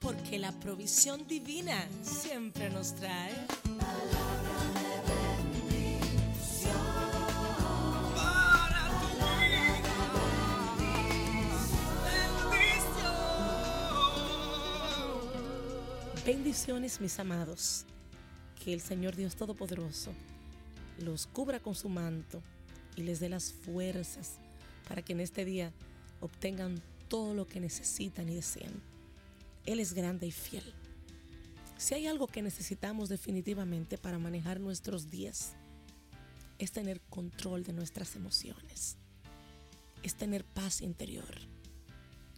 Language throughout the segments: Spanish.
porque la provisión divina siempre nos trae. para tu vida. Bendición. Bendiciones, mis amados. Que el Señor Dios Todopoderoso los cubra con su manto y les dé las fuerzas para que en este día obtengan todo lo que necesitan y desean. Él es grande y fiel. Si hay algo que necesitamos definitivamente para manejar nuestros días, es tener control de nuestras emociones, es tener paz interior,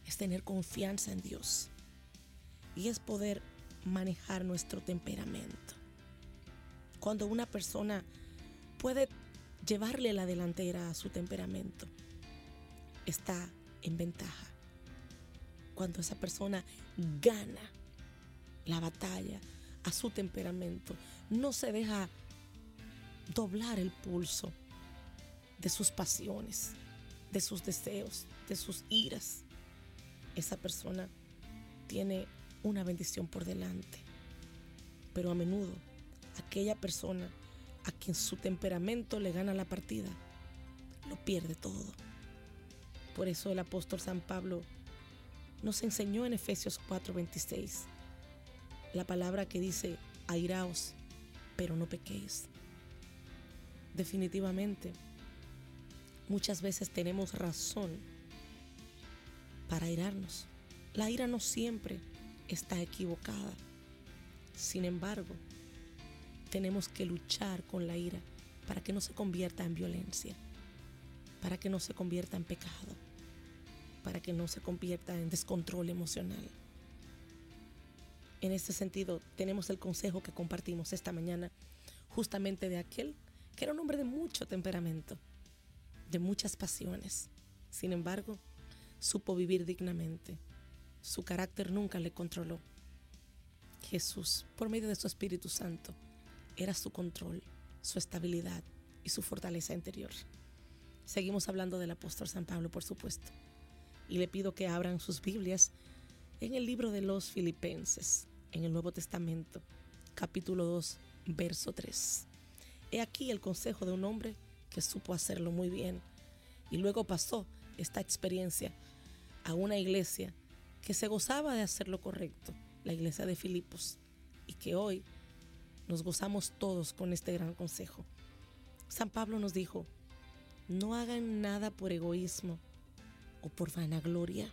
es tener confianza en Dios y es poder manejar nuestro temperamento. Cuando una persona puede llevarle la delantera a su temperamento, está en ventaja. Cuando esa persona gana la batalla a su temperamento, no se deja doblar el pulso de sus pasiones, de sus deseos, de sus iras. Esa persona tiene una bendición por delante. Pero a menudo aquella persona a quien su temperamento le gana la partida, lo pierde todo. Por eso el apóstol San Pablo nos enseñó en Efesios 4:26 la palabra que dice, airaos, pero no pequéis. Definitivamente, muchas veces tenemos razón para airarnos. La ira no siempre está equivocada. Sin embargo, tenemos que luchar con la ira para que no se convierta en violencia, para que no se convierta en pecado, para que no se convierta en descontrol emocional. En este sentido, tenemos el consejo que compartimos esta mañana justamente de aquel que era un hombre de mucho temperamento, de muchas pasiones. Sin embargo, supo vivir dignamente. Su carácter nunca le controló. Jesús, por medio de su Espíritu Santo, era su control, su estabilidad y su fortaleza interior. Seguimos hablando del apóstol San Pablo, por supuesto. Y le pido que abran sus Biblias en el libro de los Filipenses, en el Nuevo Testamento, capítulo 2, verso 3. He aquí el consejo de un hombre que supo hacerlo muy bien y luego pasó esta experiencia a una iglesia que se gozaba de hacer lo correcto, la iglesia de Filipos, y que hoy nos gozamos todos con este gran consejo. San Pablo nos dijo, no hagan nada por egoísmo o por vanagloria,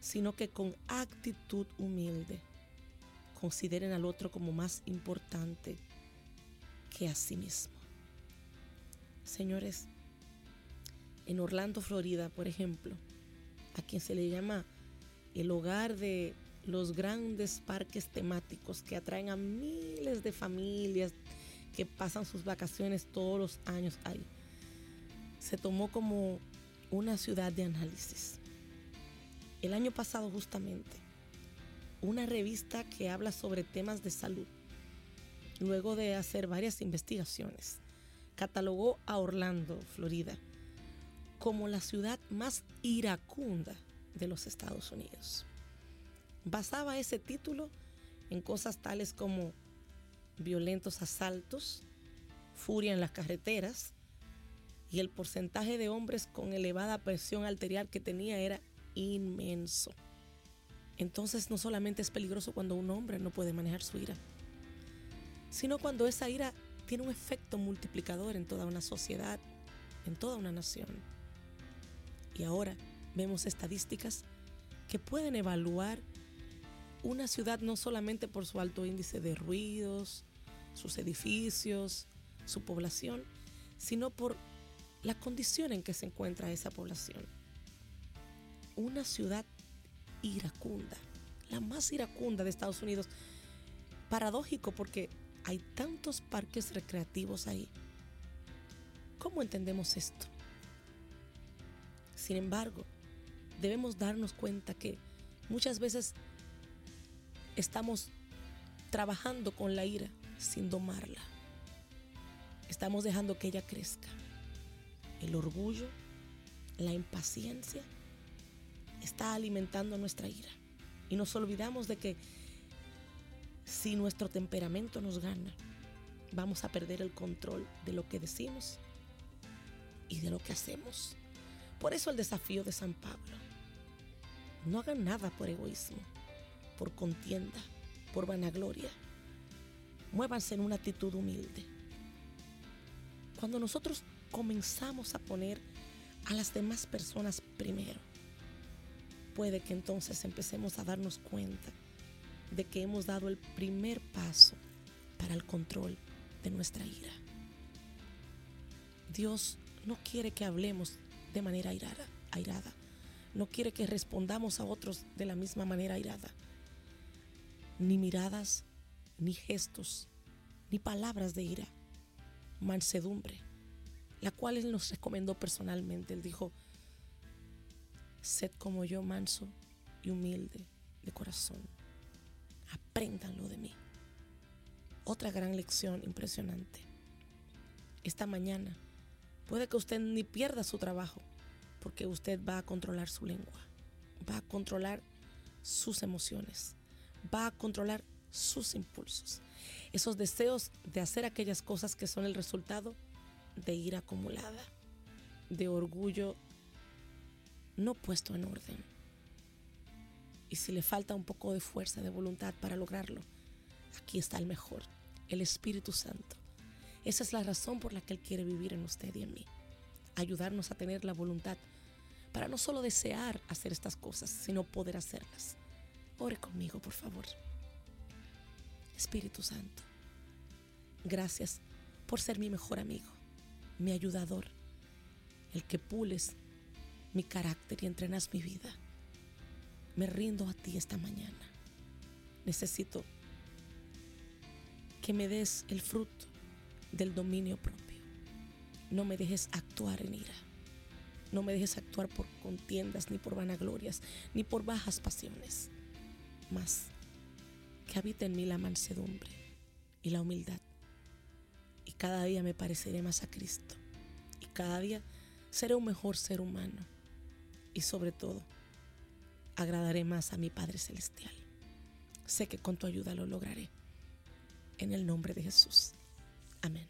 sino que con actitud humilde consideren al otro como más importante que a sí mismo. Señores, en Orlando, Florida, por ejemplo, a quien se le llama el hogar de los grandes parques temáticos que atraen a miles de familias que pasan sus vacaciones todos los años ahí. Se tomó como una ciudad de análisis. El año pasado justamente, una revista que habla sobre temas de salud, luego de hacer varias investigaciones, catalogó a Orlando, Florida, como la ciudad más iracunda de los Estados Unidos. Basaba ese título en cosas tales como violentos asaltos, furia en las carreteras y el porcentaje de hombres con elevada presión arterial que tenía era inmenso. Entonces no solamente es peligroso cuando un hombre no puede manejar su ira, sino cuando esa ira tiene un efecto multiplicador en toda una sociedad, en toda una nación. Y ahora vemos estadísticas que pueden evaluar una ciudad no solamente por su alto índice de ruidos, sus edificios, su población, sino por la condición en que se encuentra esa población. Una ciudad iracunda, la más iracunda de Estados Unidos. Paradójico porque hay tantos parques recreativos ahí. ¿Cómo entendemos esto? Sin embargo, debemos darnos cuenta que muchas veces estamos trabajando con la ira sin domarla. Estamos dejando que ella crezca. El orgullo, la impaciencia, está alimentando nuestra ira. Y nos olvidamos de que si nuestro temperamento nos gana, vamos a perder el control de lo que decimos y de lo que hacemos. Por eso el desafío de San Pablo. No hagan nada por egoísmo, por contienda, por vanagloria. Muévanse en una actitud humilde. Cuando nosotros comenzamos a poner a las demás personas primero, puede que entonces empecemos a darnos cuenta de que hemos dado el primer paso para el control de nuestra ira. Dios no quiere que hablemos de manera airada, airada. No quiere que respondamos a otros de la misma manera airada. Ni miradas, ni gestos, ni palabras de ira. Mansedumbre, la cual Él nos recomendó personalmente. Él dijo, sed como yo manso y humilde de corazón. Apréndanlo de mí. Otra gran lección impresionante. Esta mañana puede que usted ni pierda su trabajo porque usted va a controlar su lengua, va a controlar sus emociones, va a controlar sus impulsos, esos deseos de hacer aquellas cosas que son el resultado ira acumulada, de orgullo no puesto en orden. Y si le falta un poco de fuerza, de voluntad para lograrlo, aquí está el mejor, el Espíritu Santo. Esa es la razón por la que Él quiere vivir en usted y en mí. Ayudarnos a tener la voluntad para no solo desear hacer estas cosas, sino poder hacerlas. Ore conmigo, por favor. Espíritu Santo, gracias por ser mi mejor amigo, mi ayudador, el que pules mi carácter y entrenas mi vida. Me rindo a ti esta mañana. Necesito que me des el fruto del dominio propio. No me dejes actuar en ira. No me dejes actuar por contiendas, ni por vanaglorias, ni por bajas pasiones. Más que habite en mí la mansedumbre y la humildad. Cada día me pareceré más a Cristo. Y cada día seré un mejor ser humano. Y sobre todo, agradaré más a mi Padre Celestial. Sé que con tu ayuda lo lograré. En el nombre de Jesús. Amén.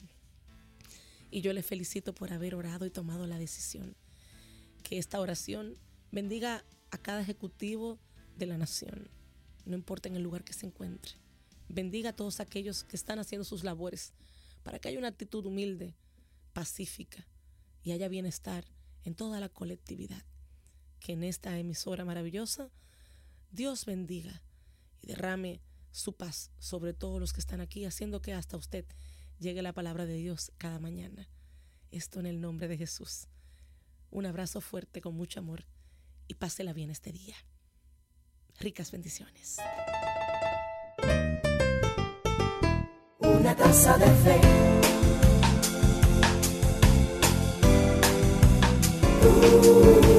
Y yo le felicito por haber orado y tomado la decisión. Que esta oración bendiga a cada ejecutivo de la nación, no importa en el lugar que se encuentre. Bendiga a todos aquellos que están haciendo sus labores para que haya una actitud humilde, pacífica y haya bienestar en toda la colectividad. Que en esta emisora maravillosa Dios bendiga y derrame su paz sobre todos los que están aquí, haciendo que hasta usted llegue la palabra de Dios cada mañana. Esto en el nombre de Jesús. Un abrazo fuerte con mucho amor y pásela bien este día. Ricas bendiciones. Una taza de fe. Uh.